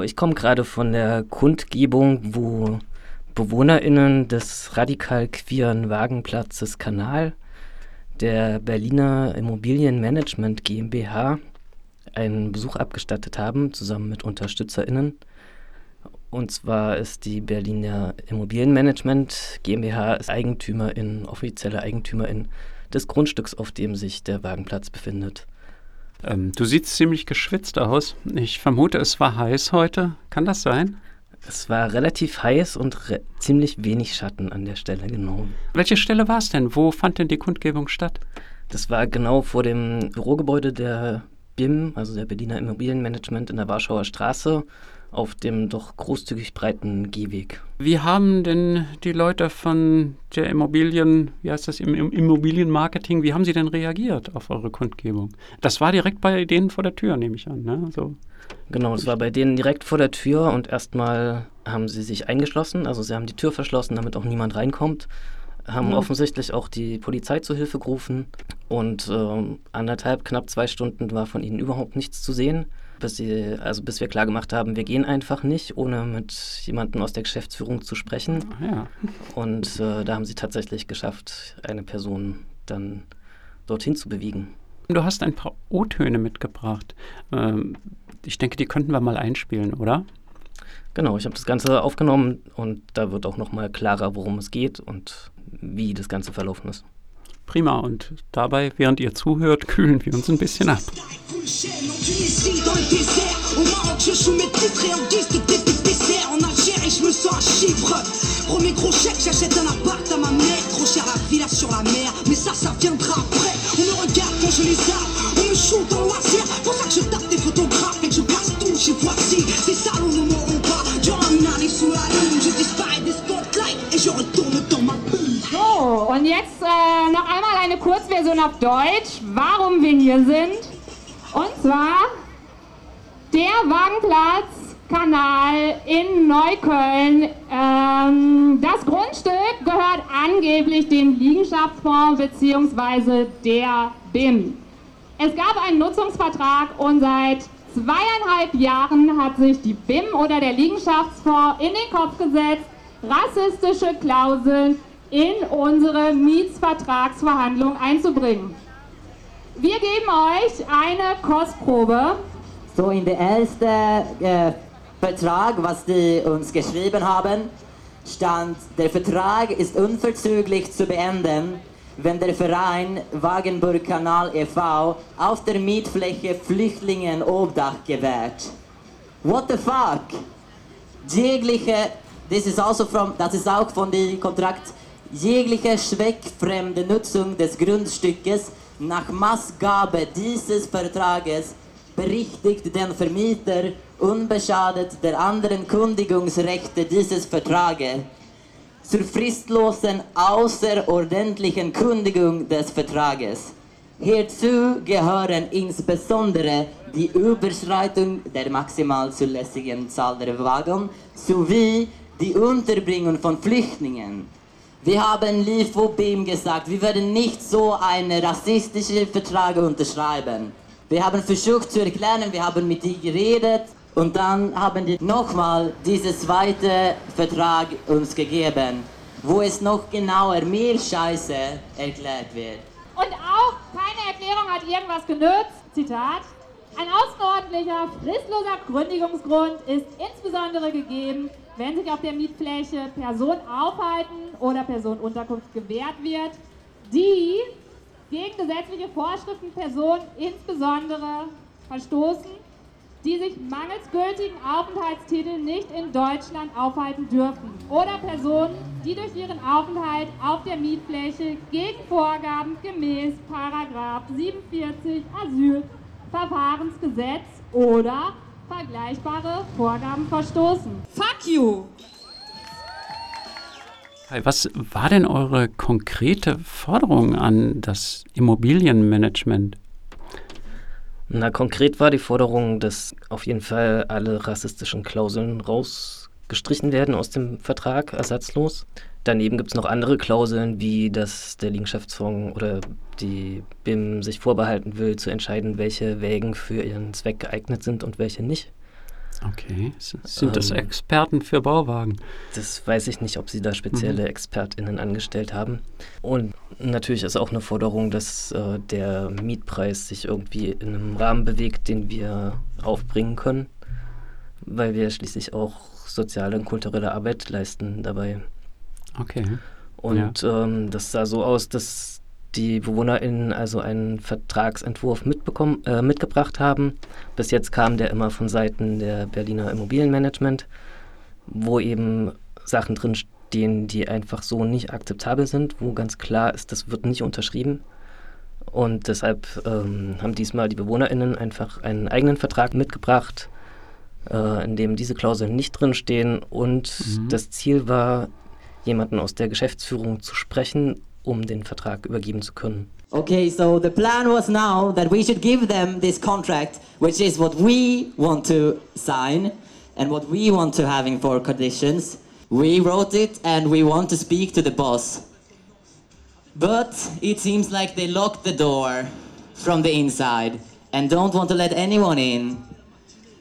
Ich komme gerade von der Kundgebung, wo BewohnerInnen des radikal queeren Wagenplatzes Kanal der Berliner Immobilienmanagement GmbH einen Besuch abgestattet haben, zusammen mit UnterstützerInnen. Und zwar ist die Berliner Immobilienmanagement GmbH Eigentümerin, offizielle Eigentümerin des Grundstücks, auf dem sich der Wagenplatz befindet. Ähm, du siehst ziemlich geschwitzt aus. Ich vermute, es war heiß heute. Kann das sein? Es war relativ heiß und re ziemlich wenig Schatten an der Stelle, genau. Welche Stelle war es denn? Wo fand denn die Kundgebung statt? Das war genau vor dem Bürogebäude der BIM, also der Berliner Immobilienmanagement in der Warschauer Straße auf dem doch großzügig breiten Gehweg. Wie haben denn die Leute von der Immobilien, wie heißt das, im, im Immobilienmarketing, wie haben sie denn reagiert auf eure Kundgebung? Das war direkt bei denen vor der Tür, nehme ich an, ne? So. Genau, das war bei denen direkt vor der Tür und erstmal haben sie sich eingeschlossen, also sie haben die Tür verschlossen, damit auch niemand reinkommt haben mhm. offensichtlich auch die Polizei zu Hilfe gerufen und äh, anderthalb, knapp zwei Stunden war von ihnen überhaupt nichts zu sehen, bis, sie, also bis wir klar gemacht haben, wir gehen einfach nicht, ohne mit jemandem aus der Geschäftsführung zu sprechen. Ja. Und äh, da haben sie tatsächlich geschafft, eine Person dann dorthin zu bewegen. Du hast ein paar O-Töne mitgebracht. Ähm, ich denke, die könnten wir mal einspielen, oder? Genau, ich habe das Ganze aufgenommen und da wird auch nochmal klarer, worum es geht und wie das Ganze verlaufen ist. Prima, und dabei, während ihr zuhört, kühlen wir uns ein bisschen ab. Premier gros chèque, j'achète un appart à ma mère. Trop cher la villa sur la mer, mais ça, ça viendra après. On me regarde quand je les zappe, on me shoot en loisir. Pour ça que je tape Kurzversion auf Deutsch, warum wir hier sind. Und zwar der Wagenplatzkanal in Neukölln. Ähm, das Grundstück gehört angeblich dem Liegenschaftsfonds bzw. der BIM. Es gab einen Nutzungsvertrag und seit zweieinhalb Jahren hat sich die BIM oder der Liegenschaftsfonds in den Kopf gesetzt, rassistische Klauseln in unsere Mietsvertragsverhandlung einzubringen. Wir geben euch eine Kostprobe. So in der ersten äh, Vertrag, was die uns geschrieben haben, stand, der Vertrag ist unverzüglich zu beenden, wenn der Verein Wagenburg Kanal e.V. auf der Mietfläche Flüchtlingen Obdach gewährt. What the fuck? Jegliche, this is also from, das ist auch von dem Kontrakt jegliche zweckfremde Nutzung des Grundstückes nach Maßgabe dieses Vertrages berichtigt den Vermieter unbeschadet der anderen Kundigungsrechte dieses Vertrages zur fristlosen außerordentlichen Kundigung des Vertrages. Hierzu gehören insbesondere die Überschreitung der maximal zulässigen Zahl der Wagen sowie die Unterbringung von Flüchtlingen wir haben Lifobim gesagt, wir werden nicht so einen rassistischen Vertrag unterschreiben. Wir haben versucht zu erklären, wir haben mit ihnen geredet und dann haben die nochmal diesen zweiten Vertrag uns gegeben, wo es noch genauer mehr Scheiße erklärt wird. Und auch keine Erklärung hat irgendwas genützt. Zitat. Ein außerordentlicher, fristloser Gründigungsgrund ist insbesondere gegeben, wenn sich auf der Mietfläche Personen aufhalten oder Personenunterkunft gewährt wird, die gegen gesetzliche Vorschriften Personen insbesondere verstoßen, die sich mangels gültigen Aufenthaltstitel nicht in Deutschland aufhalten dürfen oder Personen, die durch ihren Aufenthalt auf der Mietfläche gegen Vorgaben gemäß 47 Asylverfahrensgesetz oder vergleichbare Vorgaben verstoßen. Fuck you! Was war denn eure konkrete Forderung an das Immobilienmanagement? Na, konkret war die Forderung, dass auf jeden Fall alle rassistischen Klauseln rausgestrichen werden aus dem Vertrag, ersatzlos. Daneben gibt es noch andere Klauseln, wie dass der Liegenschaftsfonds oder die BIM sich vorbehalten will, zu entscheiden, welche Wägen für ihren Zweck geeignet sind und welche nicht. Okay, sind das ähm, Experten für Bauwagen? Das weiß ich nicht, ob sie da spezielle mhm. ExpertInnen angestellt haben. Und natürlich ist auch eine Forderung, dass äh, der Mietpreis sich irgendwie in einem Rahmen bewegt, den wir aufbringen können, weil wir schließlich auch soziale und kulturelle Arbeit leisten dabei. Okay. Und ja. ähm, das sah so aus, dass die BewohnerInnen also einen Vertragsentwurf mitbekommen, äh, mitgebracht haben. Bis jetzt kam der immer von Seiten der Berliner Immobilienmanagement, wo eben Sachen drin stehen, die einfach so nicht akzeptabel sind, wo ganz klar ist, das wird nicht unterschrieben. Und deshalb ähm, haben diesmal die BewohnerInnen einfach einen eigenen Vertrag mitgebracht, äh, in dem diese Klauseln nicht drinstehen. Und mhm. das Ziel war, jemanden aus der Geschäftsführung zu sprechen um den Vertrag übergeben zu können. Okay, so the plan was now that we should give them this contract, which is what we want to sign and what we want to having for conditions. We wrote it and we want to speak to the boss. But it seems like they locked the door from the inside and don't want to let anyone in.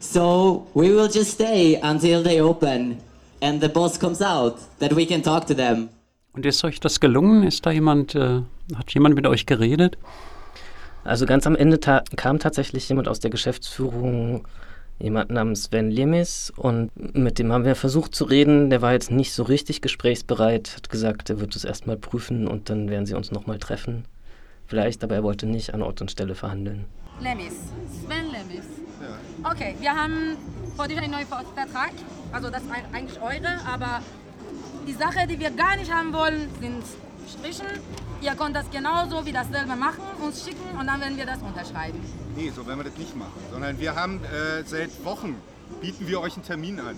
So we will just stay until they open and the boss comes out, that we can talk to them. Und ist euch das gelungen? Ist da jemand, äh, hat jemand mit euch geredet? Also ganz am Ende ta kam tatsächlich jemand aus der Geschäftsführung, jemand namens Sven Lemis und mit dem haben wir versucht zu reden. Der war jetzt nicht so richtig gesprächsbereit, hat gesagt, er wird es erstmal prüfen und dann werden sie uns nochmal treffen. Vielleicht, aber er wollte nicht an Ort und Stelle verhandeln. Lemis, Sven Lemis. Ja. Okay, wir haben heute einen neuen Vertrag. Also das ist eigentlich eure, aber die Sache, die wir gar nicht haben wollen, sind Strichen. Ihr könnt das genauso wie dasselbe machen, uns schicken und dann werden wir das unterschreiben. Nee, so werden wir das nicht machen. Sondern wir haben äh, seit Wochen, bieten wir euch einen Termin an.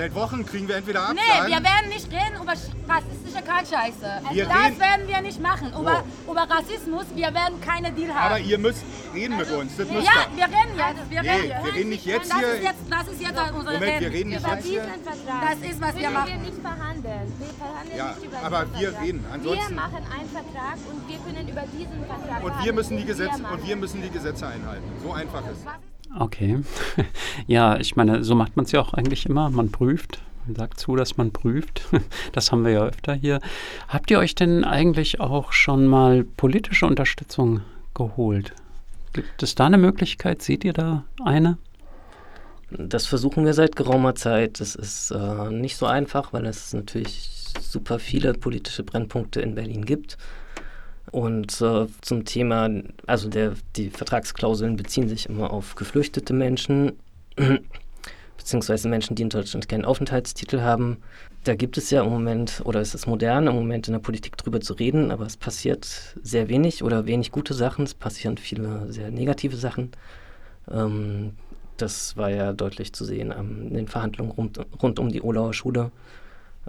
Seit Wochen kriegen wir entweder Absagen. Nee, wir werden nicht reden über rassistische Kackscheiße. Wir das reden. werden wir nicht machen. Oh. Über, über Rassismus, wir werden keine Deal haben. Aber ihr müsst reden mit uns. Das müsst ja, wir reden jetzt. Wir, nee, reden. wir reden nicht jetzt das hier. Ist jetzt, das ist jetzt unsere Moment, Reden. wir reden nicht jetzt hier. Das ist, was wir machen. wir nicht verhandeln. Wir verhandeln ja, nicht über aber diesen wir Vertrag. reden. Ansonsten wir machen einen Vertrag und wir können über diesen Vertrag und wir müssen die Gesetze und wir müssen die Gesetze einhalten. So einfach ist es. Okay. Ja, ich meine, so macht man es ja auch eigentlich immer. Man prüft, man sagt zu, dass man prüft. Das haben wir ja öfter hier. Habt ihr euch denn eigentlich auch schon mal politische Unterstützung geholt? Gibt es da eine Möglichkeit? Seht ihr da eine? Das versuchen wir seit geraumer Zeit. Das ist äh, nicht so einfach, weil es natürlich super viele politische Brennpunkte in Berlin gibt. Und äh, zum Thema, also der, die Vertragsklauseln beziehen sich immer auf geflüchtete Menschen beziehungsweise Menschen, die in Deutschland keinen Aufenthaltstitel haben. Da gibt es ja im Moment, oder es ist modern, im Moment in der Politik drüber zu reden, aber es passiert sehr wenig oder wenig gute Sachen. Es passieren viele sehr negative Sachen. Ähm, das war ja deutlich zu sehen in den Verhandlungen rund, rund um die Olauer Schule,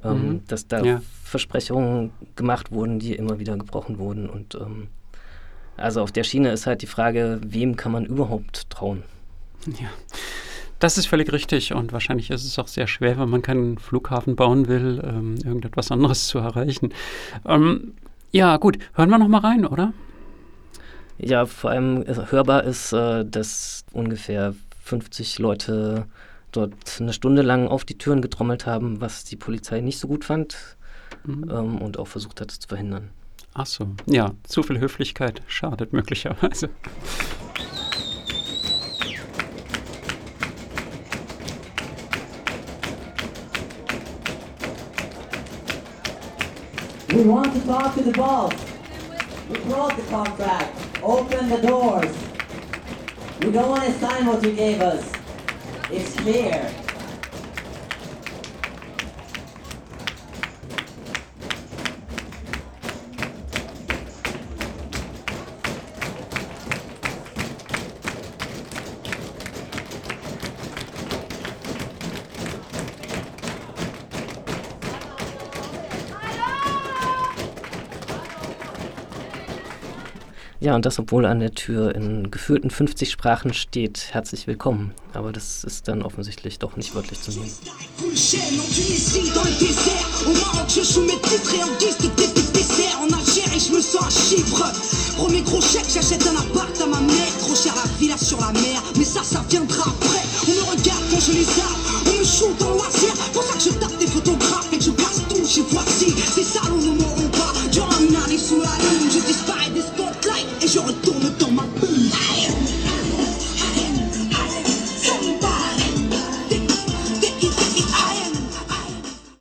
ähm, mhm. dass da ja. Versprechungen gemacht wurden, die immer wieder gebrochen wurden. Und ähm, also auf der Schiene ist halt die Frage, wem kann man überhaupt trauen? Ja. Das ist völlig richtig und wahrscheinlich ist es auch sehr schwer, wenn man keinen Flughafen bauen will, ähm, irgendetwas anderes zu erreichen. Ähm, ja, gut, hören wir noch mal rein, oder? Ja, vor allem äh, hörbar ist, äh, dass ungefähr 50 Leute dort eine Stunde lang auf die Türen getrommelt haben, was die Polizei nicht so gut fand mhm. ähm, und auch versucht hat, es zu verhindern. Ach so, ja, zu viel Höflichkeit schadet möglicherweise. We want to talk to the boss. We brought the contract. Open the doors. We don't want to sign what you gave us. It's here. Ja, und das, obwohl an der Tür in gefühlten 50 Sprachen steht, herzlich willkommen. Aber das ist dann offensichtlich doch nicht wörtlich zu nehmen. On